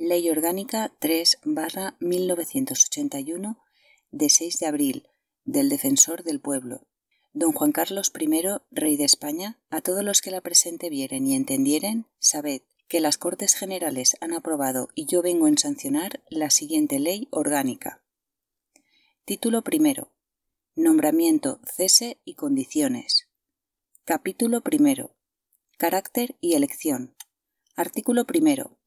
Ley Orgánica 3-1981 de 6 de abril del Defensor del Pueblo. Don Juan Carlos I, Rey de España, a todos los que la presente vieren y entendieren, sabed que las Cortes Generales han aprobado y yo vengo en sancionar la siguiente ley orgánica. Título primero. Nombramiento, cese y condiciones. Capítulo primero. Carácter y elección. Artículo primero.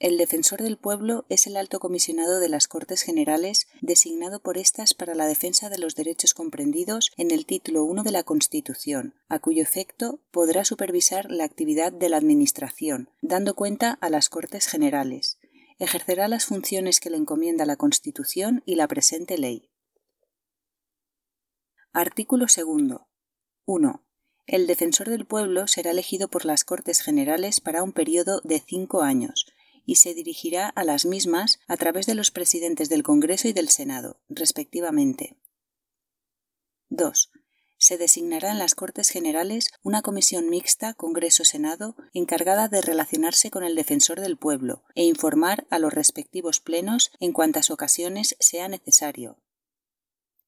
El defensor del pueblo es el alto comisionado de las Cortes Generales designado por estas para la defensa de los derechos comprendidos en el título 1 de la Constitución, a cuyo efecto podrá supervisar la actividad de la Administración, dando cuenta a las Cortes Generales. Ejercerá las funciones que le encomienda la Constitución y la presente ley. Artículo 2. 1. El defensor del pueblo será elegido por las Cortes Generales para un periodo de cinco años, y se dirigirá a las mismas a través de los presidentes del Congreso y del Senado, respectivamente. 2. Se designará en las Cortes Generales una comisión mixta Congreso-Senado encargada de relacionarse con el defensor del pueblo e informar a los respectivos plenos en cuantas ocasiones sea necesario.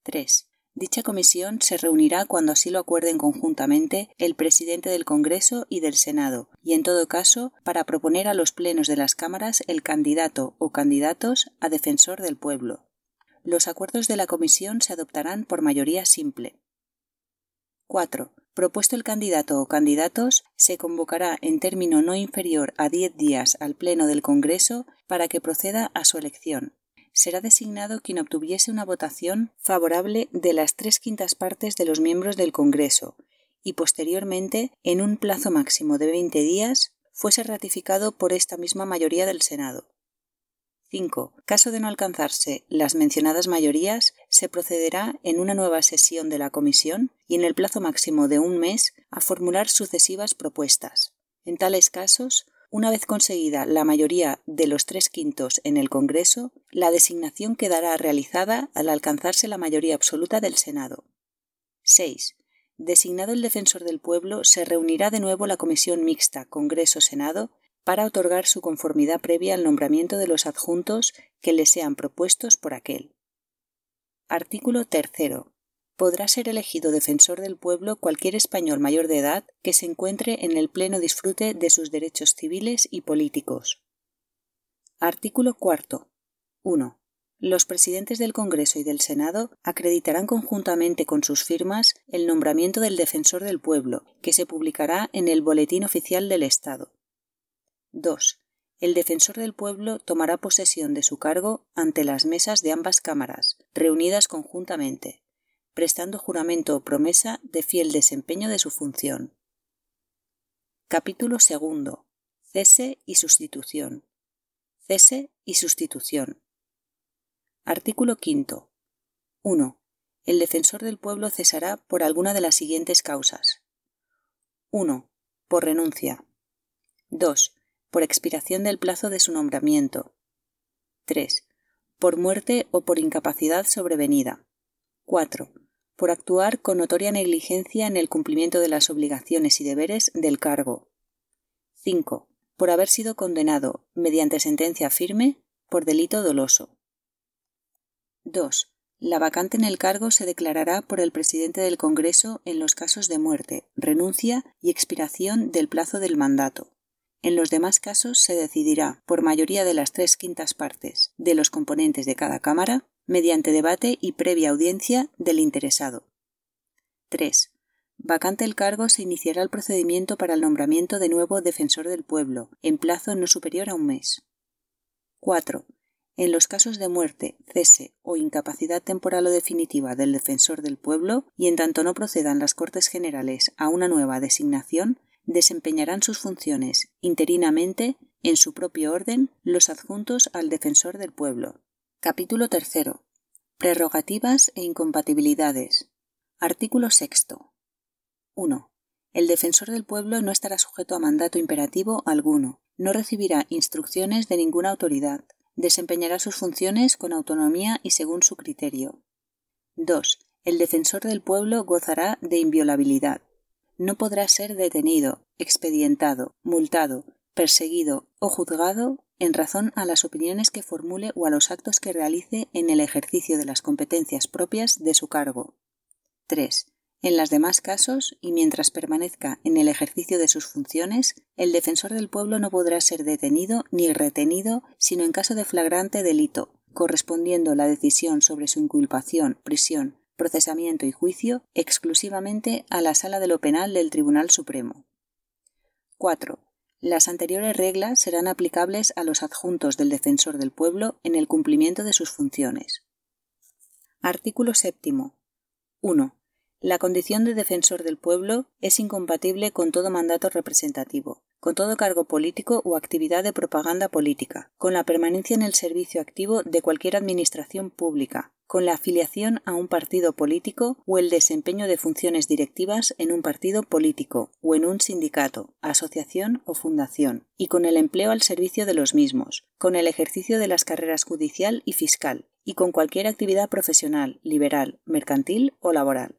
3. Dicha comisión se reunirá cuando así lo acuerden conjuntamente el presidente del Congreso y del Senado, y en todo caso para proponer a los plenos de las cámaras el candidato o candidatos a defensor del pueblo. Los acuerdos de la comisión se adoptarán por mayoría simple. 4. Propuesto el candidato o candidatos, se convocará en término no inferior a diez días al Pleno del Congreso para que proceda a su elección será designado quien obtuviese una votación favorable de las tres quintas partes de los miembros del Congreso y posteriormente, en un plazo máximo de veinte días, fuese ratificado por esta misma mayoría del Senado. 5. Caso de no alcanzarse las mencionadas mayorías, se procederá en una nueva sesión de la Comisión y en el plazo máximo de un mes a formular sucesivas propuestas. En tales casos, una vez conseguida la mayoría de los tres quintos en el Congreso, la designación quedará realizada al alcanzarse la mayoría absoluta del Senado. 6. Designado el defensor del pueblo, se reunirá de nuevo la comisión mixta Congreso-Senado para otorgar su conformidad previa al nombramiento de los adjuntos que le sean propuestos por aquel. Artículo 3 podrá ser elegido defensor del pueblo cualquier español mayor de edad que se encuentre en el pleno disfrute de sus derechos civiles y políticos. Artículo 4. 1. Los presidentes del Congreso y del Senado acreditarán conjuntamente con sus firmas el nombramiento del defensor del pueblo, que se publicará en el Boletín Oficial del Estado. 2. El defensor del pueblo tomará posesión de su cargo ante las mesas de ambas cámaras, reunidas conjuntamente, prestando juramento o promesa de fiel desempeño de su función. Capítulo segundo. Cese y sustitución. Cese y sustitución. Artículo quinto. 1. El defensor del pueblo cesará por alguna de las siguientes causas. 1. Por renuncia. 2. Por expiración del plazo de su nombramiento. 3. Por muerte o por incapacidad sobrevenida. 4. Por actuar con notoria negligencia en el cumplimiento de las obligaciones y deberes del cargo. 5. Por haber sido condenado, mediante sentencia firme, por delito doloso. 2. La vacante en el cargo se declarará por el presidente del Congreso en los casos de muerte, renuncia y expiración del plazo del mandato. En los demás casos se decidirá, por mayoría de las tres quintas partes de los componentes de cada Cámara, mediante debate y previa audiencia del interesado. 3. Vacante el cargo se iniciará el procedimiento para el nombramiento de nuevo defensor del pueblo, en plazo no superior a un mes. 4. En los casos de muerte, cese o incapacidad temporal o definitiva del defensor del pueblo, y en tanto no procedan las Cortes Generales a una nueva designación, desempeñarán sus funciones interinamente, en su propio orden, los adjuntos al defensor del pueblo. Capítulo tercero. Prerrogativas e incompatibilidades. Artículo sexto. 1. El defensor del pueblo no estará sujeto a mandato imperativo alguno, no recibirá instrucciones de ninguna autoridad, desempeñará sus funciones con autonomía y según su criterio. 2. El defensor del pueblo gozará de inviolabilidad. No podrá ser detenido, expedientado, multado, perseguido o juzgado en razón a las opiniones que formule o a los actos que realice en el ejercicio de las competencias propias de su cargo. 3. En los demás casos, y mientras permanezca en el ejercicio de sus funciones, el defensor del pueblo no podrá ser detenido ni retenido sino en caso de flagrante delito, correspondiendo la decisión sobre su inculpación, prisión, procesamiento y juicio exclusivamente a la Sala de lo Penal del Tribunal Supremo. 4. Las anteriores reglas serán aplicables a los adjuntos del defensor del pueblo en el cumplimiento de sus funciones. Artículo 7. 1. La condición de defensor del pueblo es incompatible con todo mandato representativo, con todo cargo político o actividad de propaganda política, con la permanencia en el servicio activo de cualquier administración pública, con la afiliación a un partido político o el desempeño de funciones directivas en un partido político o en un sindicato, asociación o fundación, y con el empleo al servicio de los mismos, con el ejercicio de las carreras judicial y fiscal, y con cualquier actividad profesional, liberal, mercantil o laboral.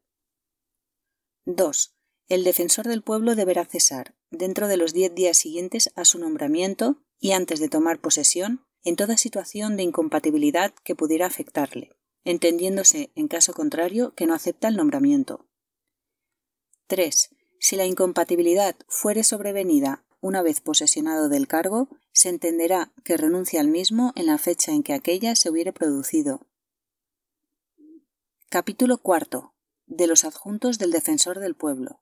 2. El defensor del pueblo deberá cesar, dentro de los diez días siguientes a su nombramiento y antes de tomar posesión, en toda situación de incompatibilidad que pudiera afectarle, entendiéndose, en caso contrario, que no acepta el nombramiento. 3. Si la incompatibilidad fuere sobrevenida una vez posesionado del cargo, se entenderá que renuncia al mismo en la fecha en que aquella se hubiere producido. Capítulo cuarto de los adjuntos del defensor del pueblo.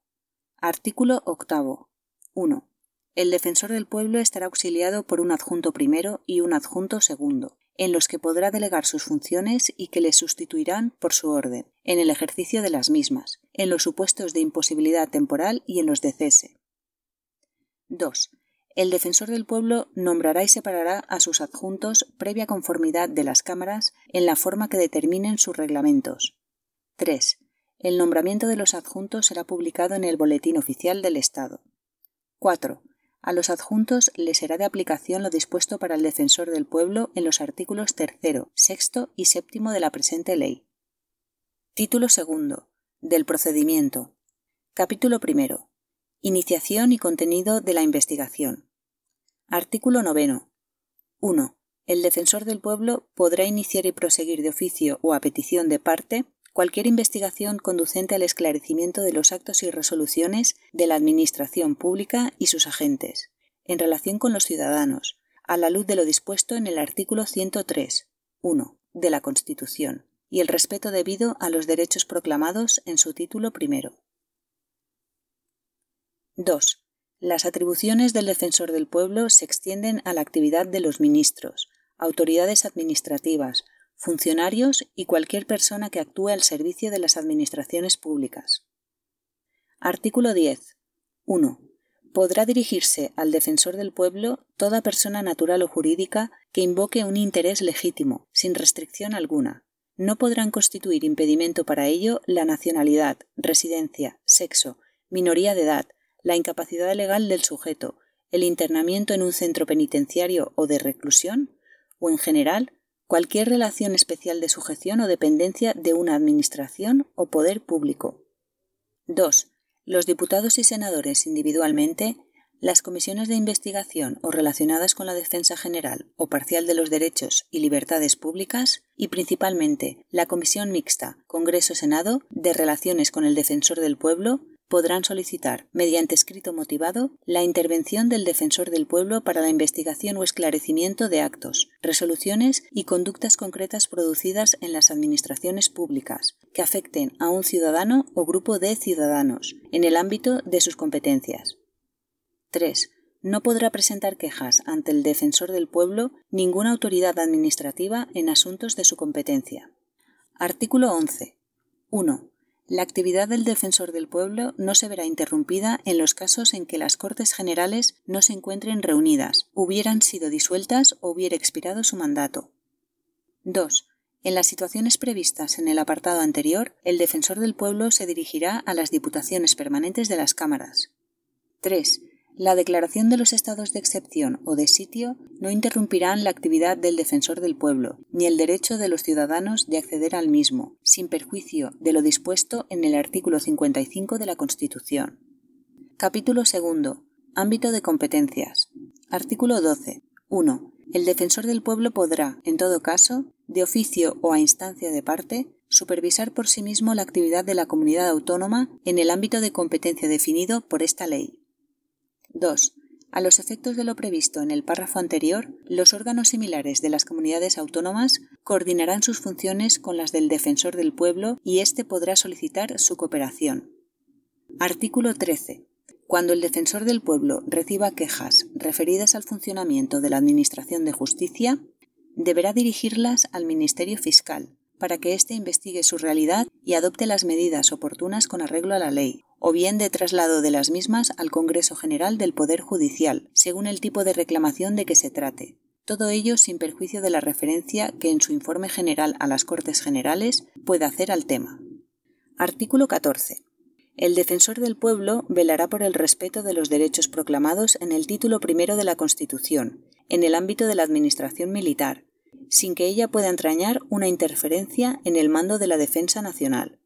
Artículo octavo. 1. El defensor del pueblo estará auxiliado por un adjunto primero y un adjunto segundo, en los que podrá delegar sus funciones y que le sustituirán por su orden, en el ejercicio de las mismas, en los supuestos de imposibilidad temporal y en los de cese. 2. El defensor del pueblo nombrará y separará a sus adjuntos previa conformidad de las cámaras en la forma que determinen sus reglamentos. 3. El nombramiento de los adjuntos será publicado en el Boletín Oficial del Estado. 4. A los adjuntos les será de aplicación lo dispuesto para el defensor del pueblo en los artículos 3, 6 y 7 de la presente ley. Título 2. Del procedimiento. Capítulo 1. Iniciación y contenido de la investigación. Artículo 9. 1. El defensor del pueblo podrá iniciar y proseguir de oficio o a petición de parte cualquier investigación conducente al esclarecimiento de los actos y resoluciones de la Administración pública y sus agentes, en relación con los ciudadanos, a la luz de lo dispuesto en el artículo 103, 1 de la Constitución, y el respeto debido a los derechos proclamados en su título primero. 2. Las atribuciones del defensor del pueblo se extienden a la actividad de los ministros, autoridades administrativas, funcionarios y cualquier persona que actúe al servicio de las administraciones públicas. Artículo 10. 1. Podrá dirigirse al defensor del pueblo toda persona natural o jurídica que invoque un interés legítimo, sin restricción alguna. No podrán constituir impedimento para ello la nacionalidad, residencia, sexo, minoría de edad, la incapacidad legal del sujeto, el internamiento en un centro penitenciario o de reclusión, o en general cualquier relación especial de sujeción o dependencia de una administración o poder público. 2. Los diputados y senadores individualmente, las comisiones de investigación o relacionadas con la defensa general o parcial de los derechos y libertades públicas y principalmente la Comisión Mixta Congreso-Senado de Relaciones con el Defensor del Pueblo podrán solicitar, mediante escrito motivado, la intervención del defensor del pueblo para la investigación o esclarecimiento de actos, resoluciones y conductas concretas producidas en las administraciones públicas, que afecten a un ciudadano o grupo de ciudadanos, en el ámbito de sus competencias. 3. No podrá presentar quejas ante el defensor del pueblo ninguna autoridad administrativa en asuntos de su competencia. Artículo 11. 1. La actividad del defensor del pueblo no se verá interrumpida en los casos en que las Cortes Generales no se encuentren reunidas, hubieran sido disueltas o hubiera expirado su mandato. 2. En las situaciones previstas en el apartado anterior, el defensor del pueblo se dirigirá a las diputaciones permanentes de las cámaras. 3. La declaración de los estados de excepción o de sitio no interrumpirán la actividad del defensor del pueblo, ni el derecho de los ciudadanos de acceder al mismo, sin perjuicio de lo dispuesto en el artículo 55 de la Constitución. Capítulo 2. Ámbito de competencias. Artículo 12. 1. el defensor del pueblo podrá, en todo caso, de oficio o a instancia de parte, supervisar por sí mismo la actividad de la comunidad autónoma en el ámbito de competencia definido por esta ley. 2. A los efectos de lo previsto en el párrafo anterior, los órganos similares de las comunidades autónomas coordinarán sus funciones con las del defensor del pueblo y éste podrá solicitar su cooperación. Artículo 13. Cuando el defensor del pueblo reciba quejas referidas al funcionamiento de la Administración de Justicia, deberá dirigirlas al Ministerio Fiscal para que éste investigue su realidad y adopte las medidas oportunas con arreglo a la ley, o bien de traslado de las mismas al Congreso General del Poder Judicial, según el tipo de reclamación de que se trate. Todo ello sin perjuicio de la referencia que en su informe general a las Cortes Generales pueda hacer al tema. Artículo 14. El defensor del pueblo velará por el respeto de los derechos proclamados en el título primero de la Constitución, en el ámbito de la Administración militar, sin que ella pueda entrañar una interferencia en el mando de la defensa nacional.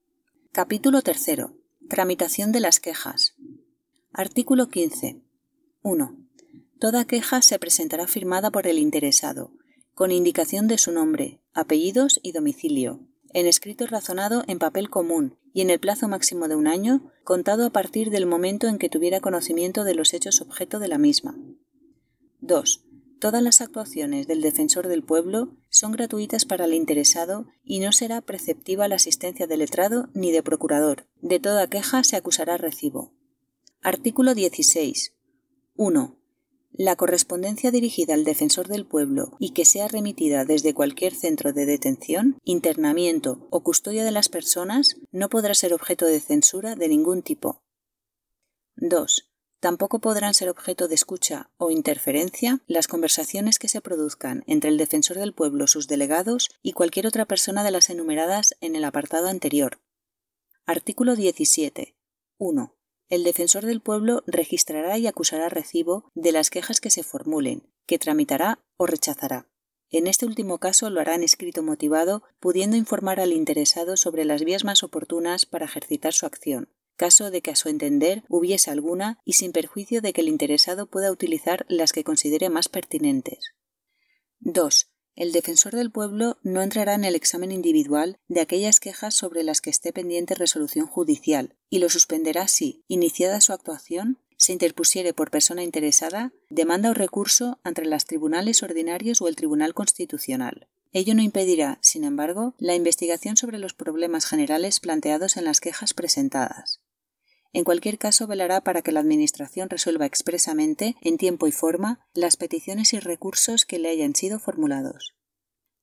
Capítulo 3. Tramitación de las quejas. Artículo 15. 1. Toda queja se presentará firmada por el interesado, con indicación de su nombre, apellidos y domicilio, en escrito razonado en papel común y en el plazo máximo de un año, contado a partir del momento en que tuviera conocimiento de los hechos objeto de la misma. 2. Todas las actuaciones del defensor del pueblo son gratuitas para el interesado y no será preceptiva la asistencia de letrado ni de procurador. De toda queja se acusará recibo. Artículo 16. 1. La correspondencia dirigida al defensor del pueblo y que sea remitida desde cualquier centro de detención, internamiento o custodia de las personas no podrá ser objeto de censura de ningún tipo. 2. Tampoco podrán ser objeto de escucha o interferencia las conversaciones que se produzcan entre el defensor del pueblo, sus delegados y cualquier otra persona de las enumeradas en el apartado anterior. Artículo 17. 1. El defensor del pueblo registrará y acusará recibo de las quejas que se formulen, que tramitará o rechazará. En este último caso lo hará en escrito motivado, pudiendo informar al interesado sobre las vías más oportunas para ejercitar su acción, caso de que a su entender hubiese alguna y sin perjuicio de que el interesado pueda utilizar las que considere más pertinentes. 2. El defensor del pueblo no entrará en el examen individual de aquellas quejas sobre las que esté pendiente resolución judicial y lo suspenderá si, iniciada su actuación, se interpusiere por persona interesada demanda o recurso ante los tribunales ordinarios o el Tribunal Constitucional. Ello no impedirá, sin embargo, la investigación sobre los problemas generales planteados en las quejas presentadas. En cualquier caso, velará para que la Administración resuelva expresamente, en tiempo y forma, las peticiones y recursos que le hayan sido formulados.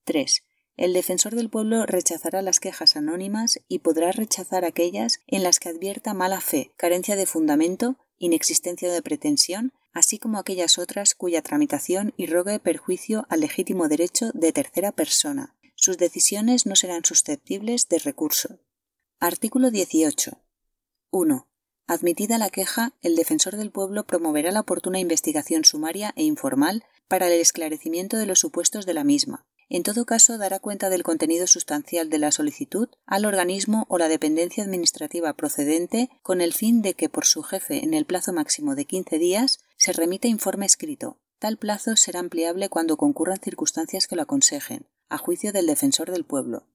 3. El defensor del pueblo rechazará las quejas anónimas y podrá rechazar aquellas en las que advierta mala fe, carencia de fundamento, inexistencia de pretensión, así como aquellas otras cuya tramitación irrogue perjuicio al legítimo derecho de tercera persona. Sus decisiones no serán susceptibles de recurso. Artículo 18. 1. Admitida la queja, el defensor del pueblo promoverá la oportuna investigación sumaria e informal para el esclarecimiento de los supuestos de la misma. En todo caso, dará cuenta del contenido sustancial de la solicitud al organismo o la dependencia administrativa procedente con el fin de que por su jefe en el plazo máximo de 15 días se remita informe escrito. Tal plazo será ampliable cuando concurran circunstancias que lo aconsejen, a juicio del defensor del pueblo.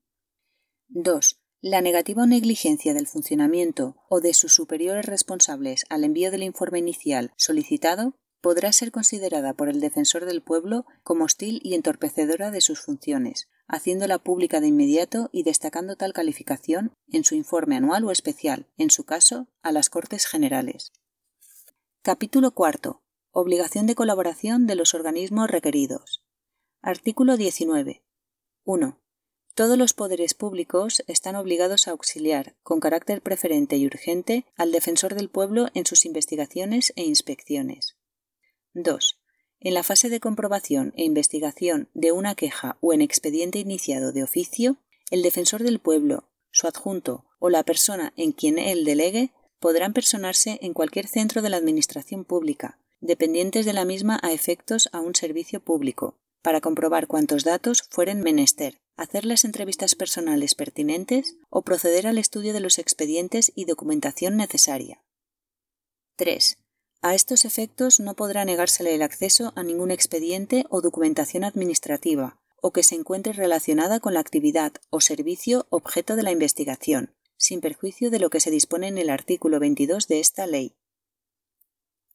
2. La negativa o negligencia del funcionamiento o de sus superiores responsables al envío del informe inicial solicitado podrá ser considerada por el defensor del pueblo como hostil y entorpecedora de sus funciones, haciéndola pública de inmediato y destacando tal calificación en su informe anual o especial, en su caso, a las Cortes Generales. Capítulo cuarto. Obligación de colaboración de los organismos requeridos. Artículo 19. 1. Todos los poderes públicos están obligados a auxiliar, con carácter preferente y urgente, al defensor del pueblo en sus investigaciones e inspecciones. 2. En la fase de comprobación e investigación de una queja o en expediente iniciado de oficio, el defensor del pueblo, su adjunto o la persona en quien él delegue podrán personarse en cualquier centro de la Administración pública, dependientes de la misma a efectos a un servicio público, para comprobar cuantos datos fueren menester, hacer las entrevistas personales pertinentes o proceder al estudio de los expedientes y documentación necesaria. 3. A estos efectos no podrá negársele el acceso a ningún expediente o documentación administrativa, o que se encuentre relacionada con la actividad o servicio objeto de la investigación, sin perjuicio de lo que se dispone en el artículo 22 de esta ley.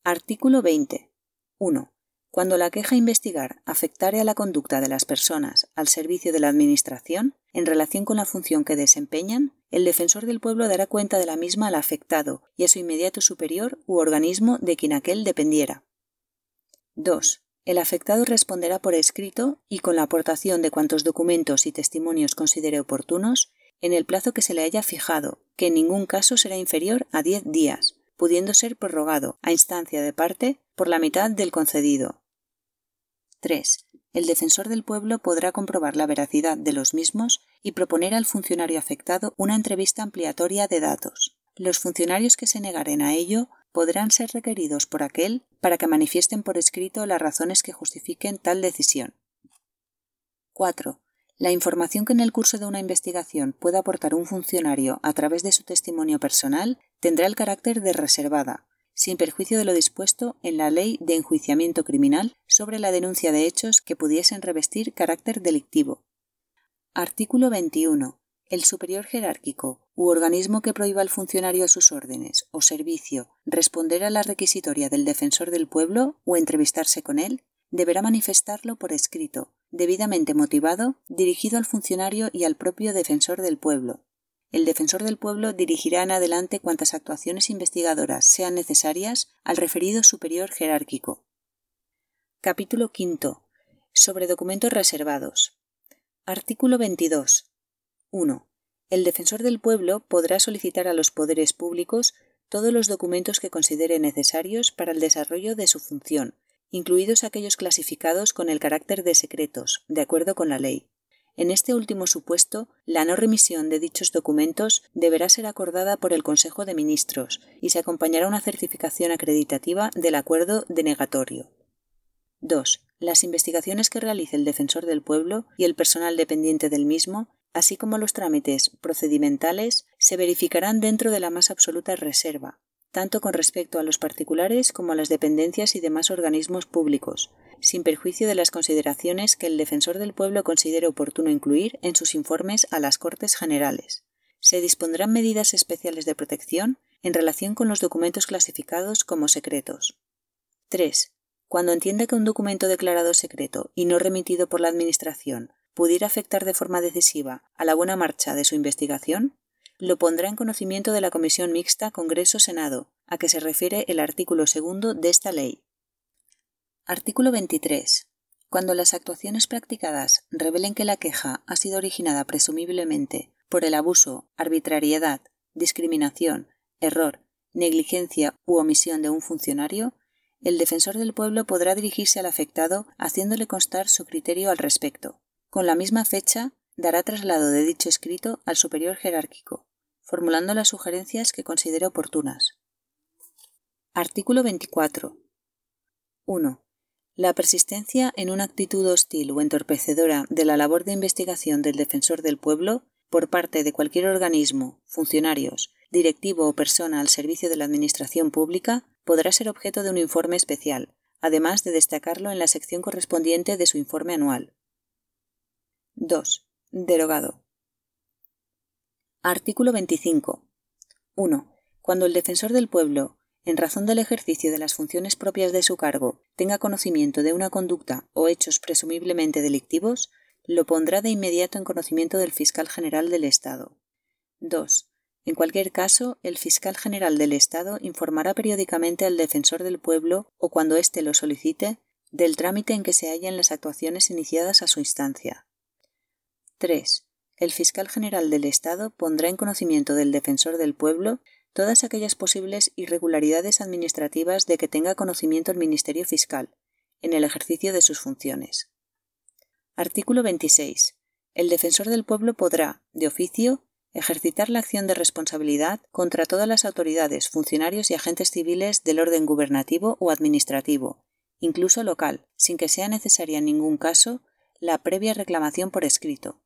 Artículo 20. 1. Cuando la queja a investigar afectare a la conducta de las personas al servicio de la Administración en relación con la función que desempeñan, el defensor del pueblo dará cuenta de la misma al afectado y a su inmediato superior u organismo de quien aquel dependiera. 2. El afectado responderá por escrito y con la aportación de cuantos documentos y testimonios considere oportunos en el plazo que se le haya fijado, que en ningún caso será inferior a diez días, pudiendo ser prorrogado, a instancia de parte, por la mitad del concedido. 3. El defensor del pueblo podrá comprobar la veracidad de los mismos y proponer al funcionario afectado una entrevista ampliatoria de datos. Los funcionarios que se negaren a ello podrán ser requeridos por aquel para que manifiesten por escrito las razones que justifiquen tal decisión. 4. La información que en el curso de una investigación pueda aportar un funcionario a través de su testimonio personal tendrá el carácter de reservada, sin perjuicio de lo dispuesto en la Ley de Enjuiciamiento Criminal sobre la denuncia de hechos que pudiesen revestir carácter delictivo. Artículo 21. El superior jerárquico u organismo que prohíba al funcionario a sus órdenes o servicio responder a la requisitoria del defensor del pueblo o entrevistarse con él, deberá manifestarlo por escrito, debidamente motivado, dirigido al funcionario y al propio defensor del pueblo. El defensor del pueblo dirigirá en adelante cuantas actuaciones investigadoras sean necesarias al referido superior jerárquico. Capítulo V. Sobre documentos reservados. Artículo 22. 1. El defensor del pueblo podrá solicitar a los poderes públicos todos los documentos que considere necesarios para el desarrollo de su función, incluidos aquellos clasificados con el carácter de secretos, de acuerdo con la ley. En este último supuesto, la no remisión de dichos documentos deberá ser acordada por el Consejo de Ministros y se acompañará una certificación acreditativa del acuerdo denegatorio. 2. Las investigaciones que realice el defensor del pueblo y el personal dependiente del mismo así como los trámites procedimentales, se verificarán dentro de la más absoluta reserva, tanto con respecto a los particulares como a las dependencias y demás organismos públicos, sin perjuicio de las consideraciones que el defensor del pueblo considere oportuno incluir en sus informes a las Cortes Generales. Se dispondrán medidas especiales de protección en relación con los documentos clasificados como secretos. 3. Cuando entienda que un documento declarado secreto y no remitido por la Administración pudiera afectar de forma decisiva a la buena marcha de su investigación, lo pondrá en conocimiento de la Comisión Mixta Congreso-Senado, a que se refiere el artículo segundo de esta ley. Artículo 23. Cuando las actuaciones practicadas revelen que la queja ha sido originada presumiblemente por el abuso, arbitrariedad, discriminación, error, negligencia u omisión de un funcionario, el defensor del pueblo podrá dirigirse al afectado haciéndole constar su criterio al respecto. Con la misma fecha, dará traslado de dicho escrito al superior jerárquico, formulando las sugerencias que considere oportunas. Artículo 24. 1. La persistencia en una actitud hostil o entorpecedora de la labor de investigación del defensor del pueblo por parte de cualquier organismo, funcionarios, directivo o persona al servicio de la Administración pública podrá ser objeto de un informe especial, además de destacarlo en la sección correspondiente de su informe anual. 2. Derogado. Artículo 25. 1. Cuando el defensor del pueblo, en razón del ejercicio de las funciones propias de su cargo, tenga conocimiento de una conducta o hechos presumiblemente delictivos, lo pondrá de inmediato en conocimiento del fiscal general del Estado. 2. En cualquier caso, el fiscal general del Estado informará periódicamente al defensor del pueblo o cuando éste lo solicite del trámite en que se hallan las actuaciones iniciadas a su instancia. 3. El fiscal general del Estado pondrá en conocimiento del defensor del pueblo todas aquellas posibles irregularidades administrativas de que tenga conocimiento el Ministerio Fiscal, en el ejercicio de sus funciones. Artículo 26. El defensor del pueblo podrá, de oficio, ejercitar la acción de responsabilidad contra todas las autoridades, funcionarios y agentes civiles del orden gubernativo o administrativo, incluso local, sin que sea necesaria en ningún caso la previa reclamación por escrito,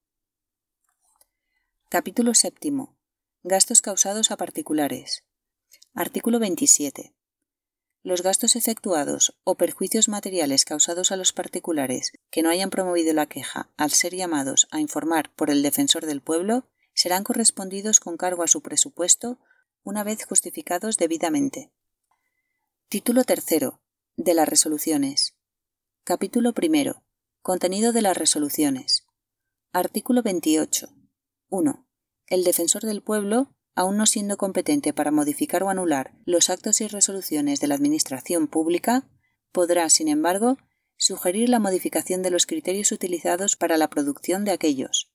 Capítulo séptimo. Gastos causados a particulares. Artículo 27. Los gastos efectuados o perjuicios materiales causados a los particulares que no hayan promovido la queja al ser llamados a informar por el defensor del pueblo serán correspondidos con cargo a su presupuesto una vez justificados debidamente. Título tercero. De las resoluciones. Capítulo primero. Contenido de las resoluciones. Artículo 28. 1. El defensor del pueblo aun no siendo competente para modificar o anular los actos y resoluciones de la Administración pública, podrá, sin embargo, sugerir la modificación de los criterios utilizados para la producción de aquellos.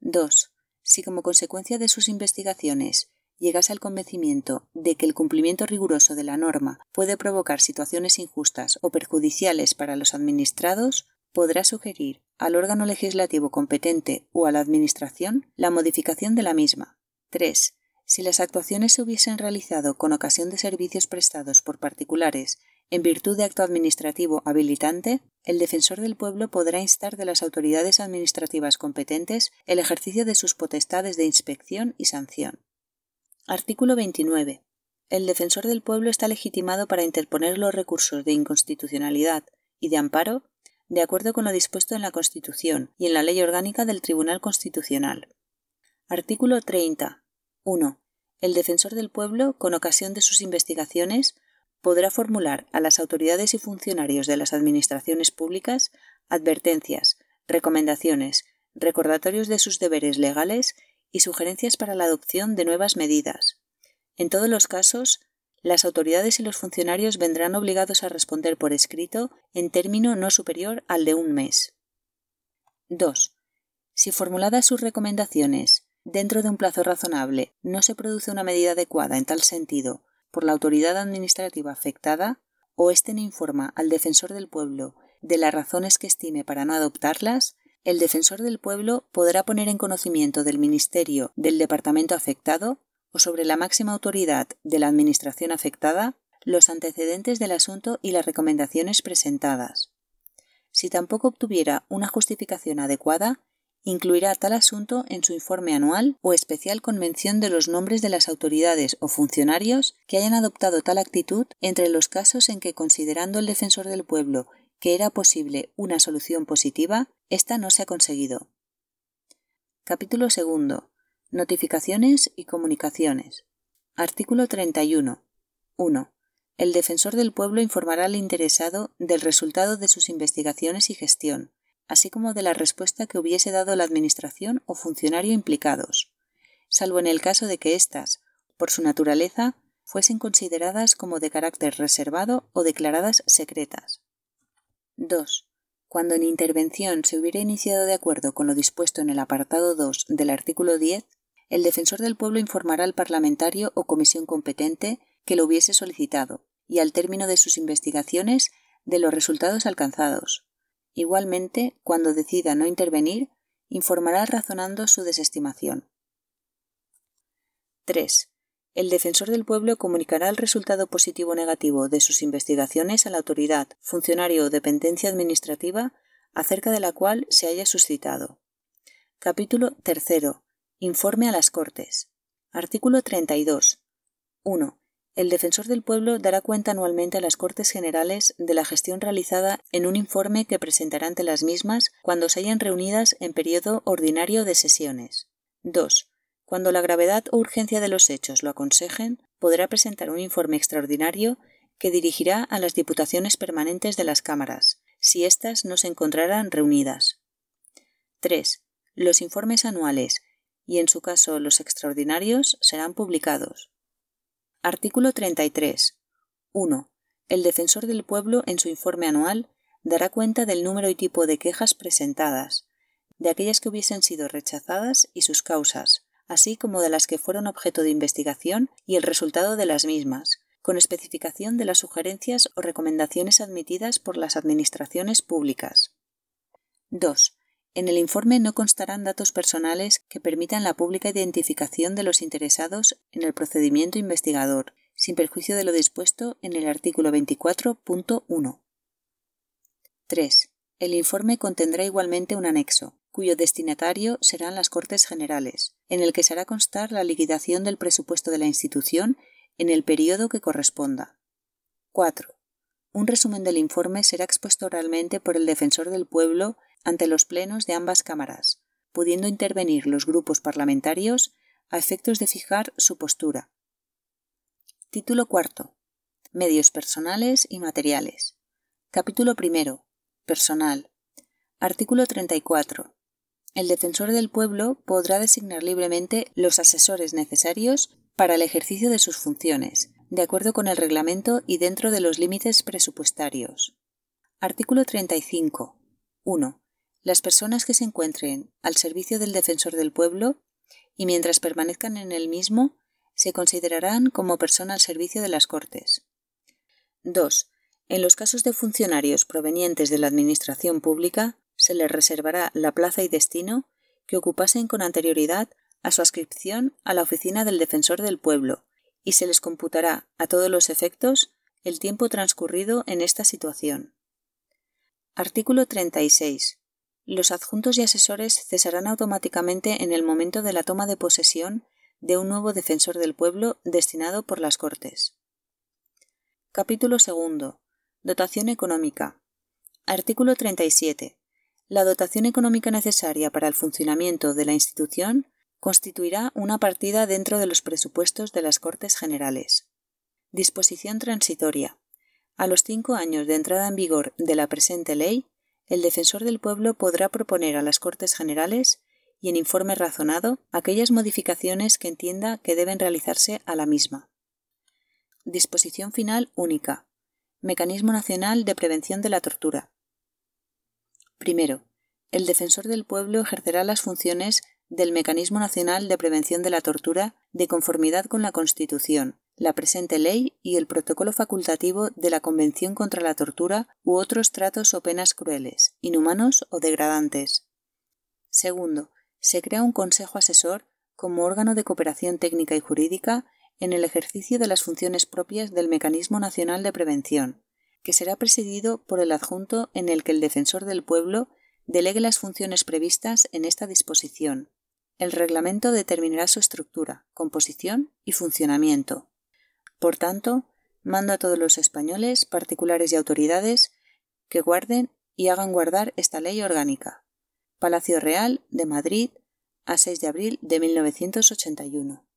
2. Si como consecuencia de sus investigaciones llegase al convencimiento de que el cumplimiento riguroso de la norma puede provocar situaciones injustas o perjudiciales para los administrados, podrá sugerir al órgano legislativo competente o a la Administración la modificación de la misma. 3. Si las actuaciones se hubiesen realizado con ocasión de servicios prestados por particulares en virtud de acto administrativo habilitante, el defensor del pueblo podrá instar de las autoridades administrativas competentes el ejercicio de sus potestades de inspección y sanción. Artículo 29. El defensor del pueblo está legitimado para interponer los recursos de inconstitucionalidad y de amparo de acuerdo con lo dispuesto en la Constitución y en la Ley Orgánica del Tribunal Constitucional. Artículo 30. 1. El defensor del pueblo, con ocasión de sus investigaciones, podrá formular a las autoridades y funcionarios de las administraciones públicas advertencias, recomendaciones, recordatorios de sus deberes legales y sugerencias para la adopción de nuevas medidas. En todos los casos, las autoridades y los funcionarios vendrán obligados a responder por escrito en término no superior al de un mes. 2. Si formuladas sus recomendaciones dentro de un plazo razonable, no se produce una medida adecuada en tal sentido por la autoridad administrativa afectada, o éste no informa al defensor del pueblo de las razones que estime para no adoptarlas, el defensor del pueblo podrá poner en conocimiento del Ministerio del departamento afectado sobre la máxima autoridad de la Administración afectada los antecedentes del asunto y las recomendaciones presentadas. Si tampoco obtuviera una justificación adecuada, incluirá tal asunto en su informe anual o especial con mención de los nombres de las autoridades o funcionarios que hayan adoptado tal actitud entre los casos en que, considerando el defensor del pueblo que era posible una solución positiva, ésta no se ha conseguido. Capítulo segundo. Notificaciones y comunicaciones. Artículo 31. 1. El defensor del pueblo informará al interesado del resultado de sus investigaciones y gestión, así como de la respuesta que hubiese dado la Administración o funcionario implicados, salvo en el caso de que éstas, por su naturaleza, fuesen consideradas como de carácter reservado o declaradas secretas. 2. Cuando en intervención se hubiera iniciado de acuerdo con lo dispuesto en el apartado 2 del artículo 10, el defensor del pueblo informará al parlamentario o comisión competente que lo hubiese solicitado y al término de sus investigaciones de los resultados alcanzados, Igualmente, cuando decida no intervenir, informará razonando su desestimación. 3. El defensor del pueblo comunicará el resultado positivo o negativo de sus investigaciones a la autoridad, funcionario o dependencia administrativa acerca de la cual se haya suscitado. Capítulo 3. Informe a las Cortes. Artículo 32. 1. El defensor del pueblo dará cuenta anualmente a las Cortes Generales de la gestión realizada en un informe que presentará ante las mismas cuando se hayan reunidas en periodo ordinario de sesiones. 2. Cuando la gravedad o urgencia de los hechos lo aconsejen, podrá presentar un informe extraordinario que dirigirá a las diputaciones permanentes de las cámaras, si éstas no se encontraran reunidas. 3. Los informes anuales, y en su caso los extraordinarios, serán publicados. Artículo 33. 1. El defensor del pueblo, en su informe anual, dará cuenta del número y tipo de quejas presentadas, de aquellas que hubiesen sido rechazadas y sus causas, así como de las que fueron objeto de investigación y el resultado de las mismas, con especificación de las sugerencias o recomendaciones admitidas por las administraciones públicas. 2. En el informe no constarán datos personales que permitan la pública identificación de los interesados en el procedimiento investigador, sin perjuicio de lo dispuesto en el artículo 24.1. 3. El informe contendrá igualmente un anexo, cuyo destinatario serán las Cortes Generales, en el que se hará constar la liquidación del presupuesto de la institución en el periodo que corresponda. 4. Un resumen del informe será expuesto oralmente por el defensor del pueblo ante los plenos de ambas cámaras, pudiendo intervenir los grupos parlamentarios a efectos de fijar su postura. Título cuarto. Medios personales y materiales. Capítulo primero. Personal. Artículo 34. El defensor del pueblo podrá designar libremente los asesores necesarios para el ejercicio de sus funciones, de acuerdo con el reglamento y dentro de los límites presupuestarios. Artículo 35. 1. Las personas que se encuentren al servicio del defensor del pueblo y mientras permanezcan en el mismo se considerarán como persona al servicio de las Cortes. 2. En los casos de funcionarios provenientes de la Administración pública, se les reservará la plaza y destino que ocupasen con anterioridad a su adscripción a la oficina del Defensor del Pueblo, y se les computará, a todos los efectos, el tiempo transcurrido en esta situación. Artículo 36. Los adjuntos y asesores cesarán automáticamente en el momento de la toma de posesión de un nuevo defensor del pueblo destinado por las Cortes. Capítulo 2. Dotación económica. Artículo 37. La dotación económica necesaria para el funcionamiento de la institución constituirá una partida dentro de los presupuestos de las Cortes Generales. Disposición transitoria. A los cinco años de entrada en vigor de la presente ley, el defensor del pueblo podrá proponer a las Cortes Generales y en informe razonado aquellas modificaciones que entienda que deben realizarse a la misma. Disposición final única. Mecanismo Nacional de Prevención de la Tortura. Primero, el defensor del pueblo ejercerá las funciones del Mecanismo Nacional de Prevención de la Tortura de conformidad con la Constitución, la presente ley y el protocolo facultativo de la Convención contra la Tortura u otros tratos o penas crueles, inhumanos o degradantes. Segundo, se crea un Consejo Asesor como órgano de cooperación técnica y jurídica en el ejercicio de las funciones propias del Mecanismo Nacional de Prevención, que será presidido por el adjunto en el que el defensor del pueblo delegue las funciones previstas en esta disposición, el reglamento determinará su estructura, composición y funcionamiento. Por tanto, mando a todos los españoles, particulares y autoridades, que guarden y hagan guardar esta ley orgánica. Palacio Real de Madrid, a 6 de abril de 1981.